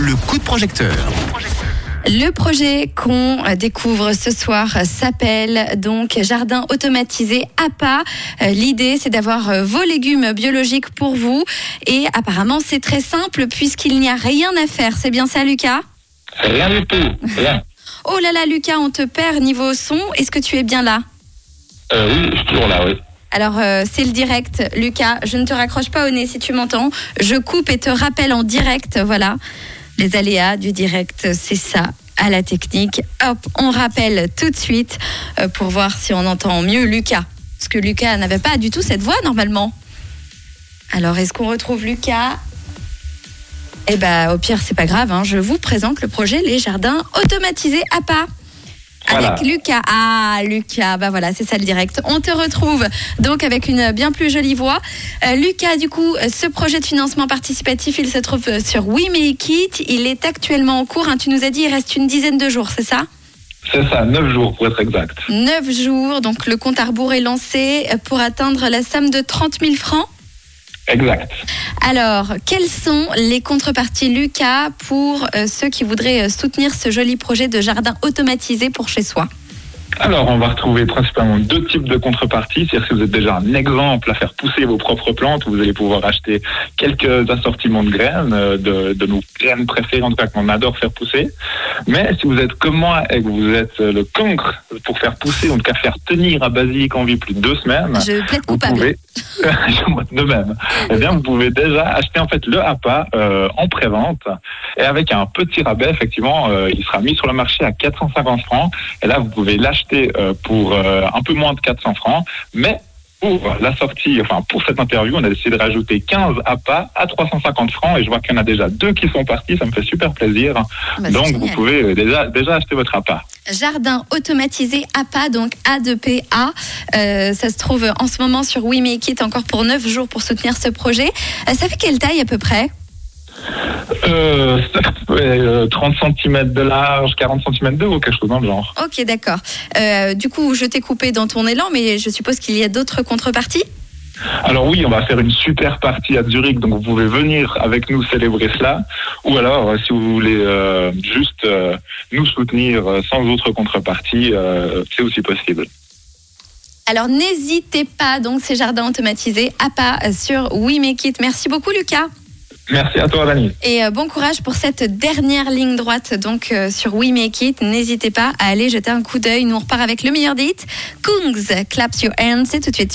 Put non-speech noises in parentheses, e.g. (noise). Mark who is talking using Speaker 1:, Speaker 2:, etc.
Speaker 1: le coup de projecteur.
Speaker 2: Le projet qu'on découvre ce soir s'appelle donc Jardin automatisé APA. Euh, L'idée, c'est d'avoir euh, vos légumes biologiques pour vous. Et apparemment, c'est très simple puisqu'il n'y a rien à faire. C'est bien ça, Lucas?
Speaker 3: Rien du tout. Rien. (laughs)
Speaker 2: Oh là là, Lucas, on te perd niveau son. Est-ce que tu es bien là?
Speaker 3: Euh, oui, je suis toujours là, oui.
Speaker 2: Alors, euh, c'est le direct. Lucas, je ne te raccroche pas au nez si tu m'entends. Je coupe et te rappelle en direct. Voilà. Les aléas du direct, c'est ça. À la technique. Hop, on rappelle tout de suite euh, pour voir si on entend mieux Lucas. Parce que Lucas n'avait pas du tout cette voix normalement. Alors, est-ce qu'on retrouve Lucas? Eh ben, au pire, c'est pas grave. hein. Je vous présente le projet Les Jardins automatisés APA.
Speaker 3: Voilà.
Speaker 2: Avec Lucas. Ah, Lucas, bah voilà, c'est ça le direct. On te retrouve donc avec une bien plus jolie voix. Euh, Lucas, du coup, ce projet de financement participatif, il se trouve euh, sur We Make It. Il est actuellement en cours. hein. Tu nous as dit, il reste une dizaine de jours, c'est ça?
Speaker 3: C'est ça, 9 jours pour être exact.
Speaker 2: Neuf jours, donc le compte à rebours est lancé euh, pour atteindre la somme de 30 000 francs.
Speaker 3: Exact.
Speaker 2: Alors, quelles sont les contreparties, Lucas, pour euh, ceux qui voudraient euh, soutenir ce joli projet de jardin automatisé pour chez soi?
Speaker 3: Alors, on va retrouver principalement deux types de contreparties. C'est-à-dire si vous êtes déjà un exemple à faire pousser vos propres plantes, vous allez pouvoir acheter quelques assortiments de graines, euh, de, de nos graines préférées, en tout cas qu'on adore faire pousser. Mais si vous êtes comme moi et que vous êtes le cancre pour faire pousser, en tout cas faire tenir à basilic en vie plus de deux semaines,
Speaker 2: Je plaide
Speaker 3: vous
Speaker 2: coupable.
Speaker 3: pouvez, (laughs) de même, eh bien, vous pouvez déjà acheter en fait le APA euh, en pré-vente. Et avec un petit rabais, effectivement, euh, il sera mis sur le marché à 450 francs. Et là, vous pouvez l'acheter euh, pour euh, un peu moins de 400 francs, mais pour la sortie, enfin pour cette interview, on a décidé de rajouter 15 APA à 350 francs et je vois qu'il y en a déjà deux qui sont partis, ça me fait super plaisir.
Speaker 2: Bah,
Speaker 3: Donc vous pouvez euh, déjà déjà acheter votre APA.
Speaker 2: Jardin automatisé APA, donc A2PA. Euh, ça se trouve en ce moment sur We Make It, encore pour 9 jours pour soutenir ce projet. Euh, ça fait quelle taille à peu près?
Speaker 3: Euh, ouais, euh, 30 cm de large, 40 cm de haut, quelque chose dans le genre.
Speaker 2: Ok, d'accord. Euh, du coup, je t'ai coupé dans ton élan, mais je suppose qu'il y a d'autres contreparties?
Speaker 3: Alors oui, on va faire une super partie à Zurich, donc vous pouvez venir avec nous célébrer cela. Ou alors, euh, si vous voulez euh, juste euh, nous soutenir sans autre contrepartie, c'est aussi possible.
Speaker 2: Alors n'hésitez pas, donc ces jardins automatisés APA euh, sur We Make It. Merci beaucoup Lucas.
Speaker 3: Merci à toi, Dani.
Speaker 2: Et euh, bon courage pour cette dernière ligne droite donc euh, sur We Make It. N'hésitez pas à aller jeter un coup d'œil. Nous on repart avec le meilleur des hits. Kungs, Claps Your Hands, c'est tout de suite.